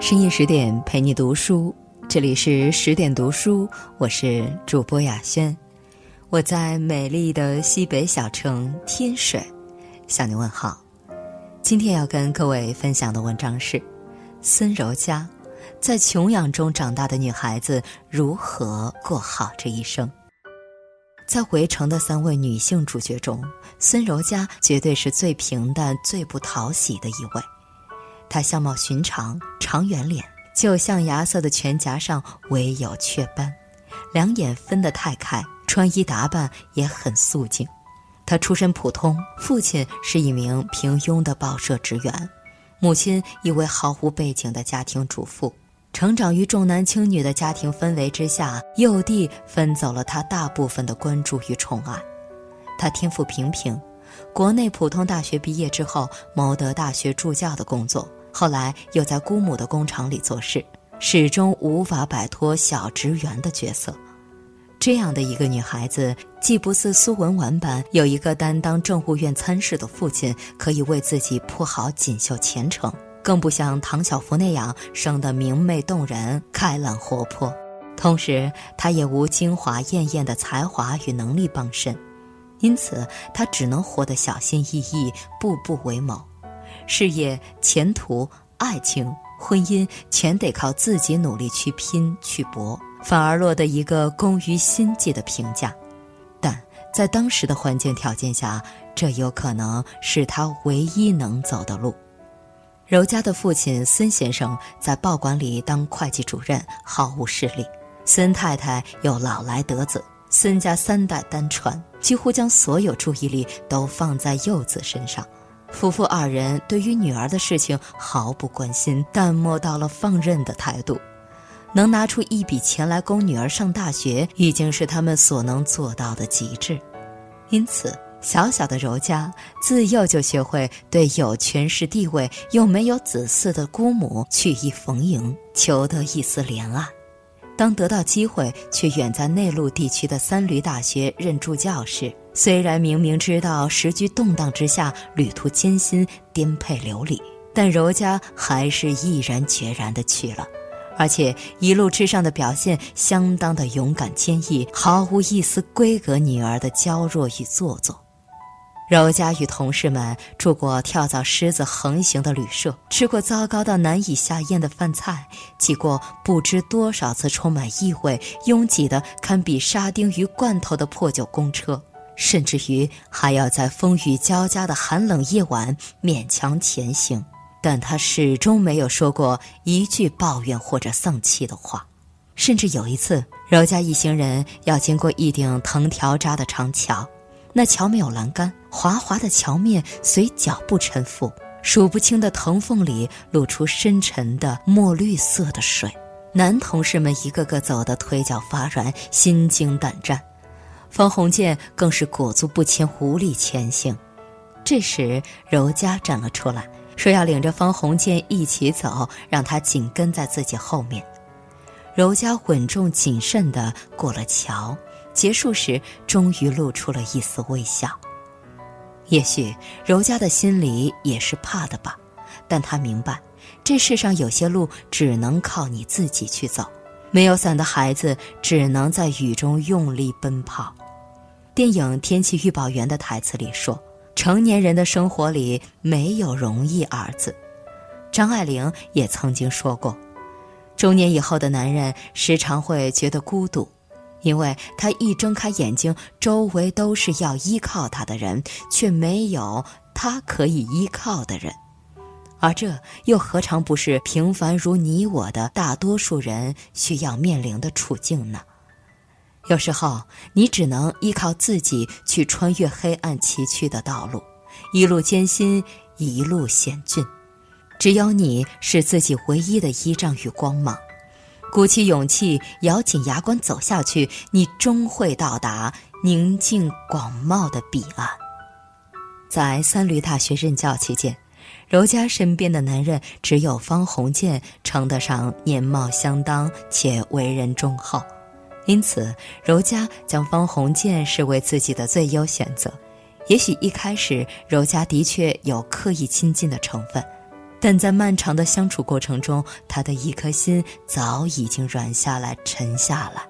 深夜十点陪你读书，这里是十点读书，我是主播雅轩，我在美丽的西北小城天水向你问好。今天要跟各位分享的文章是孙柔嘉。在穷养中长大的女孩子如何过好这一生？在《围城》的三位女性主角中，孙柔嘉绝对是最平淡、最不讨喜的一位。他相貌寻常，长圆脸，就象牙色的全颊上唯有雀斑，两眼分得太开，穿衣打扮也很素净。他出身普通，父亲是一名平庸的报社职员，母亲一位毫无背景的家庭主妇。成长于重男轻女的家庭氛围之下，幼弟分走了他大部分的关注与宠爱。他天赋平平，国内普通大学毕业之后谋得大学助教的工作，后来又在姑母的工厂里做事，始终无法摆脱小职员的角色。这样的一个女孩子，既不似苏文纨般有一个担当政务院参事的父亲，可以为自己铺好锦绣前程。更不像唐晓芙那样生得明媚动人、开朗活泼，同时她也无精华艳艳的才华与能力傍身，因此她只能活得小心翼翼、步步为谋，事业、前途、爱情、婚姻全得靠自己努力去拼去搏，反而落得一个工于心计的评价。但在当时的环境条件下，这有可能是他唯一能走的路。柔家的父亲孙先生在报馆里当会计主任，毫无势力。孙太太又老来得子，孙家三代单传，几乎将所有注意力都放在幼子身上。夫妇二人对于女儿的事情毫不关心，淡漠到了放任的态度。能拿出一笔钱来供女儿上大学，已经是他们所能做到的极致。因此。小小的柔家自幼就学会对有权势地位又没有子嗣的姑母曲意逢迎，求得一丝怜爱。当得到机会去远在内陆地区的三闾大学任助教时，虽然明明知道时局动荡之下旅途艰辛、颠沛流离，但柔家还是毅然决然地去了。而且一路之上的表现相当的勇敢坚毅，毫无一丝闺阁女儿的娇弱与做作。柔家与同事们住过跳蚤虱子横行的旅社，吃过糟糕到难以下咽的饭菜，挤过不知多少次充满异味、拥挤的堪比沙丁鱼罐头的破旧公车，甚至于还要在风雨交加的寒冷夜晚勉强前行。但他始终没有说过一句抱怨或者丧气的话。甚至有一次，柔家一行人要经过一顶藤条扎的长桥。那桥没有栏杆，滑滑的桥面随脚步沉浮，数不清的藤缝里露出深沉的墨绿色的水。男同事们一个个走得腿脚发软，心惊胆战，方鸿渐更是裹足不前，无力前行。这时，柔嘉站了出来，说要领着方鸿渐一起走，让他紧跟在自己后面。柔嘉稳重谨慎地过了桥。结束时，终于露出了一丝微笑。也许柔嘉的心里也是怕的吧，但他明白，这世上有些路只能靠你自己去走。没有伞的孩子只能在雨中用力奔跑。电影《天气预报员》的台词里说：“成年人的生活里没有容易二字。”张爱玲也曾经说过：“中年以后的男人时常会觉得孤独。”因为他一睁开眼睛，周围都是要依靠他的人，却没有他可以依靠的人，而这又何尝不是平凡如你我的大多数人需要面临的处境呢？有时候，你只能依靠自己去穿越黑暗崎岖的道路，一路艰辛，一路险峻，只有你是自己唯一的依仗与光芒。鼓起勇气，咬紧牙关走下去，你终会到达宁静广袤的彼岸。在三闾大学任教期间，柔嘉身边的男人只有方鸿渐称得上年貌相当且为人忠厚，因此柔嘉将方鸿渐视为自己的最优选择。也许一开始柔嘉的确有刻意亲近的成分。但在漫长的相处过程中，他的一颗心早已经软下来、沉下来。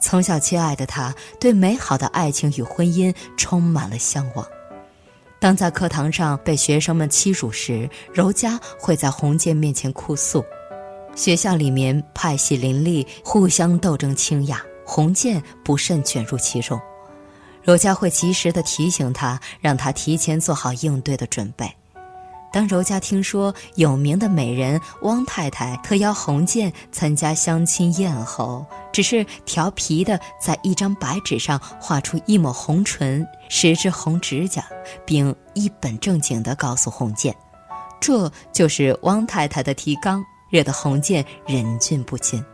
从小缺爱的他，对美好的爱情与婚姻充满了向往。当在课堂上被学生们欺辱时，柔嘉会在洪建面前哭诉。学校里面派系林立，互相斗争倾轧，洪建不慎卷入其中。柔嘉会及时的提醒他，让他提前做好应对的准备。当柔嘉听说有名的美人汪太太特邀洪建参加相亲宴后，只是调皮的在一张白纸上画出一抹红唇、十只红指甲，并一本正经的告诉洪建，这就是汪太太的提纲，惹得洪建忍俊不禁。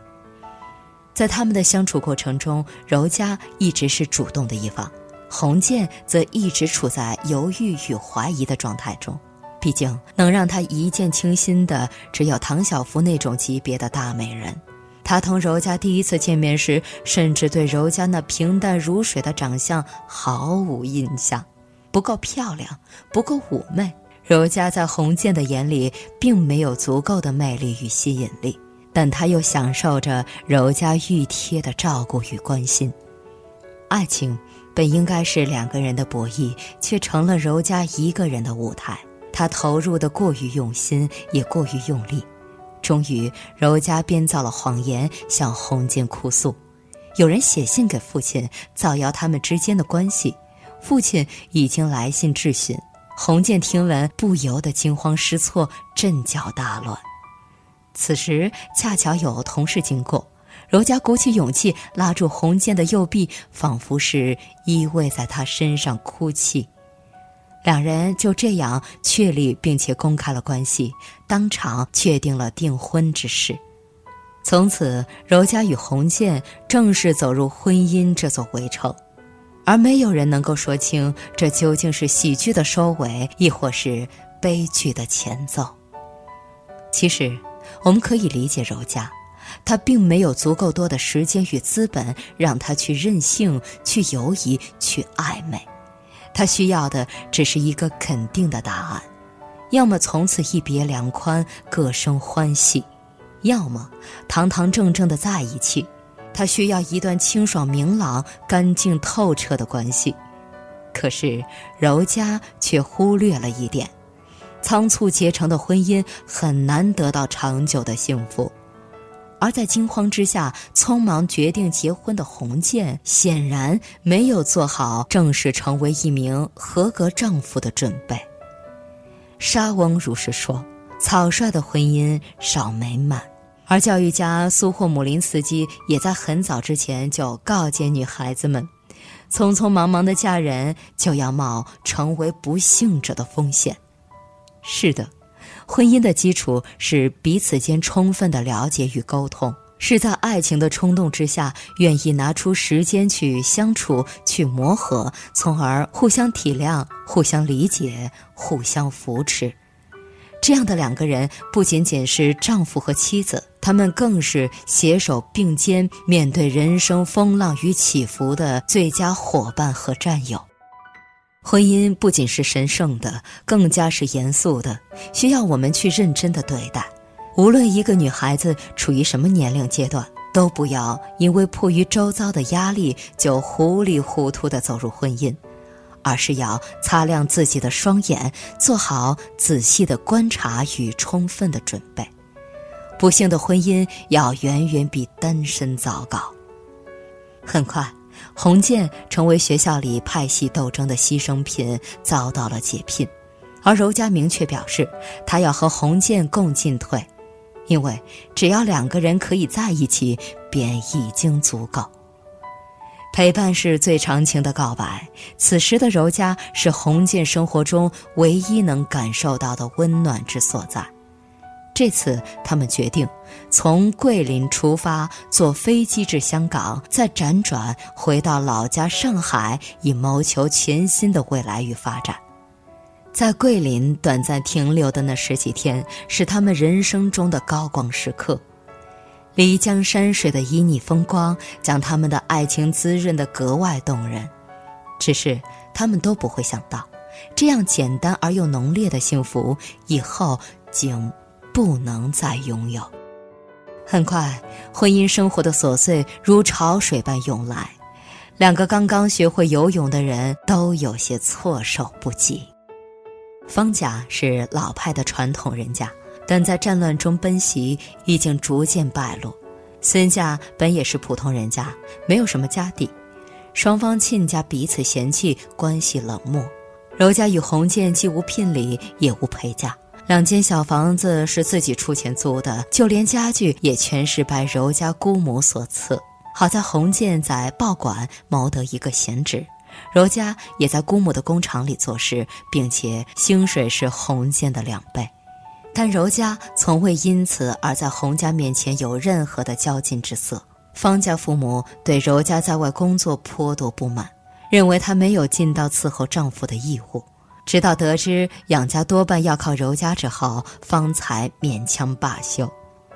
在他们的相处过程中，柔嘉一直是主动的一方，洪建则一直处在犹豫与怀疑的状态中。毕竟，能让他一见倾心的只有唐晓芙那种级别的大美人。他同柔嘉第一次见面时，甚至对柔嘉那平淡如水的长相毫无印象，不够漂亮，不够妩媚。柔嘉在洪建的眼里，并没有足够的魅力与吸引力，但他又享受着柔嘉愈贴的照顾与关心。爱情本应该是两个人的博弈，却成了柔嘉一个人的舞台。他投入的过于用心，也过于用力，终于柔嘉编造了谎言，向洪建哭诉。有人写信给父亲，造谣他们之间的关系。父亲已经来信质询。洪建听闻，不由得惊慌失措，阵脚大乱。此时恰巧有同事经过，柔嘉鼓起勇气拉住洪建的右臂，仿佛是依偎在他身上哭泣。两人就这样确立并且公开了关系，当场确定了订婚之事。从此，柔嘉与洪建正式走入婚姻这座围城，而没有人能够说清这究竟是喜剧的收尾，亦或是悲剧的前奏。其实，我们可以理解柔嘉，她并没有足够多的时间与资本让她去任性、去犹疑、去暧昧。他需要的只是一个肯定的答案，要么从此一别两宽，各生欢喜，要么堂堂正正的在一起。他需要一段清爽明朗、干净透彻的关系。可是柔嘉却忽略了一点：仓促结成的婚姻很难得到长久的幸福。而在惊慌之下匆忙决定结婚的洪建，显然没有做好正式成为一名合格丈夫的准备。沙翁如是说：“草率的婚姻少美满。”而教育家苏霍姆林斯基也在很早之前就告诫女孩子们：“匆匆忙忙的嫁人，就要冒成为不幸者的风险。”是的。婚姻的基础是彼此间充分的了解与沟通，是在爱情的冲动之下，愿意拿出时间去相处、去磨合，从而互相体谅、互相理解、互相扶持。这样的两个人不仅仅是丈夫和妻子，他们更是携手并肩面对人生风浪与起伏的最佳伙伴和战友。婚姻不仅是神圣的，更加是严肃的，需要我们去认真的对待。无论一个女孩子处于什么年龄阶段，都不要因为迫于周遭的压力就糊里糊涂的走入婚姻，而是要擦亮自己的双眼，做好仔细的观察与充分的准备。不幸的婚姻要远远比单身糟糕。很快。洪建成为学校里派系斗争的牺牲品，遭到了解聘，而柔嘉明确表示，他要和洪建共进退，因为只要两个人可以在一起，便已经足够。陪伴是最长情的告白，此时的柔嘉是洪建生活中唯一能感受到的温暖之所在。这次，他们决定从桂林出发，坐飞机至香港，再辗转回到老家上海，以谋求全新的未来与发展。在桂林短暂停留的那十几天，是他们人生中的高光时刻。漓江山水的旖旎风光，将他们的爱情滋润得格外动人。只是，他们都不会想到，这样简单而又浓烈的幸福，以后。竟不能再拥有。很快，婚姻生活的琐碎如潮水般涌来，两个刚刚学会游泳的人都有些措手不及。方家是老派的传统人家，但在战乱中奔袭，已经逐渐败落。孙家本也是普通人家，没有什么家底，双方亲家彼此嫌弃，关系冷漠。柔家与洪建既无聘礼，也无陪嫁。两间小房子是自己出钱租的，就连家具也全是拜柔家姑母所赐。好在洪建在报馆谋得一个闲职，柔家也在姑母的工厂里做事，并且薪水是洪建的两倍。但柔家从未因此而在洪家面前有任何的骄矜之色。方家父母对柔家在外工作颇多不满，认为她没有尽到伺候丈夫的义务。直到得知养家多半要靠柔家之后，方才勉强罢休，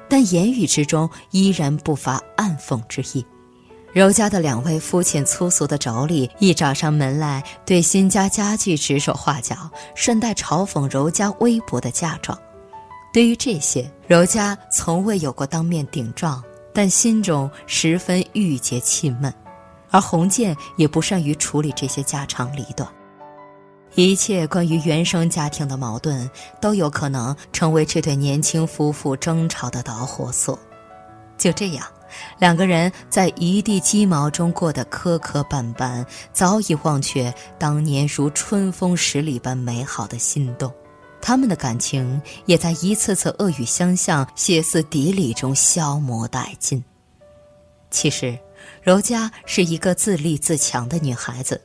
但言语之中依然不乏暗讽之意。柔家的两位肤浅粗俗的妯娌一找上门来，对新家家具指手画脚，顺带嘲讽柔家微薄的嫁妆。对于这些，柔嘉从未有过当面顶撞，但心中十分郁结气闷，而洪建也不善于处理这些家长里短。一切关于原生家庭的矛盾，都有可能成为这对年轻夫妇争吵的导火索。就这样，两个人在一地鸡毛中过得磕磕绊绊，早已忘却当年如春风十里般美好的心动。他们的感情也在一次次恶语相向、歇斯底里中消磨殆尽。其实，柔嘉是一个自立自强的女孩子，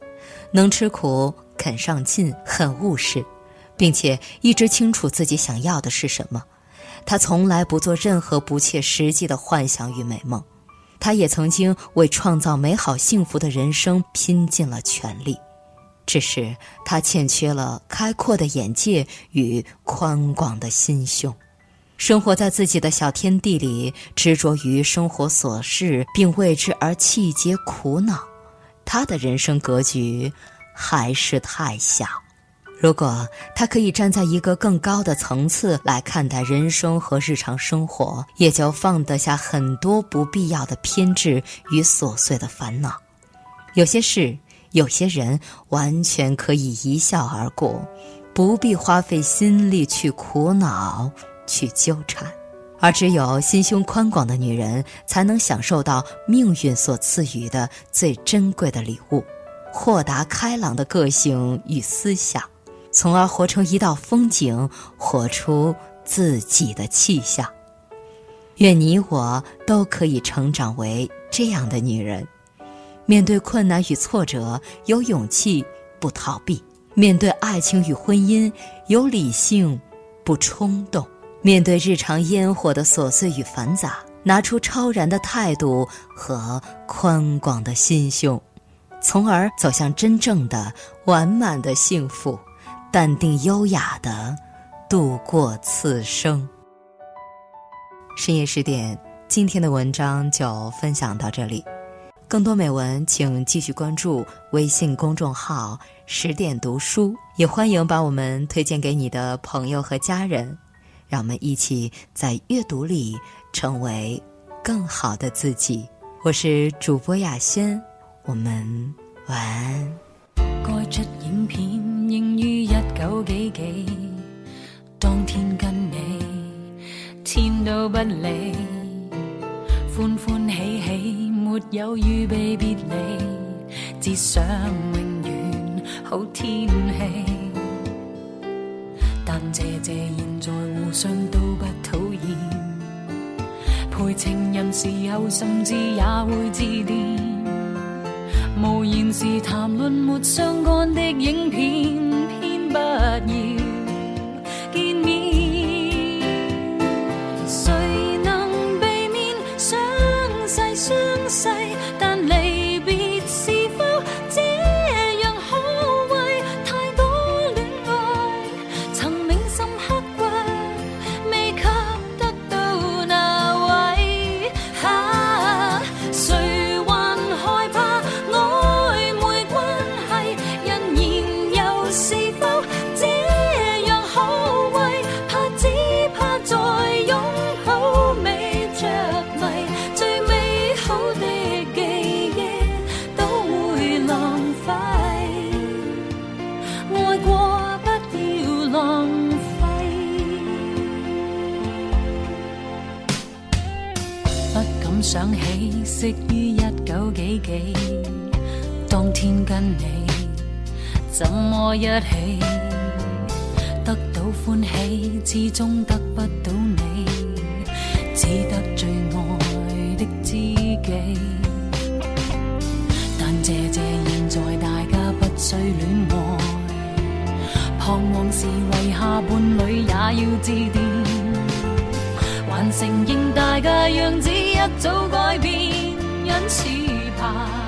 能吃苦。肯上进，很务实，并且一直清楚自己想要的是什么。她从来不做任何不切实际的幻想与美梦。她也曾经为创造美好幸福的人生拼尽了全力，只是他欠缺了开阔的眼界与宽广的心胸。生活在自己的小天地里，执着于生活琐事，并为之而气结苦恼。他的人生格局。还是太小。如果他可以站在一个更高的层次来看待人生和日常生活，也就放得下很多不必要的偏执与琐碎的烦恼。有些事，有些人，完全可以一笑而过，不必花费心力去苦恼、去纠缠。而只有心胸宽广的女人，才能享受到命运所赐予的最珍贵的礼物。豁达开朗的个性与思想，从而活成一道风景，活出自己的气象。愿你我都可以成长为这样的女人：面对困难与挫折，有勇气不逃避；面对爱情与婚姻，有理性不冲动；面对日常烟火的琐碎与繁杂，拿出超然的态度和宽广的心胸。从而走向真正的完满的幸福，淡定优雅的度过此生。深夜十点，今天的文章就分享到这里。更多美文，请继续关注微信公众号“十点读书”，也欢迎把我们推荐给你的朋友和家人。让我们一起在阅读里成为更好的自己。我是主播雅轩。我们晚安。该出影片应于一九几几，当天跟你天都不理，欢欢喜喜没有预备别离，只想永远好天气。但谢谢现在互相都不讨厌，陪情人时候甚至也会致电。无言时谈论没相干的影片，偏不要。起，昔于一九几几，当天跟你怎么一起，得到欢喜，始终得不到你，只得最爱的知己。但谢谢现在大家不需恋爱，彷徨时遗下伴侣也要致电。还承认大家样子一早改变，很奇葩。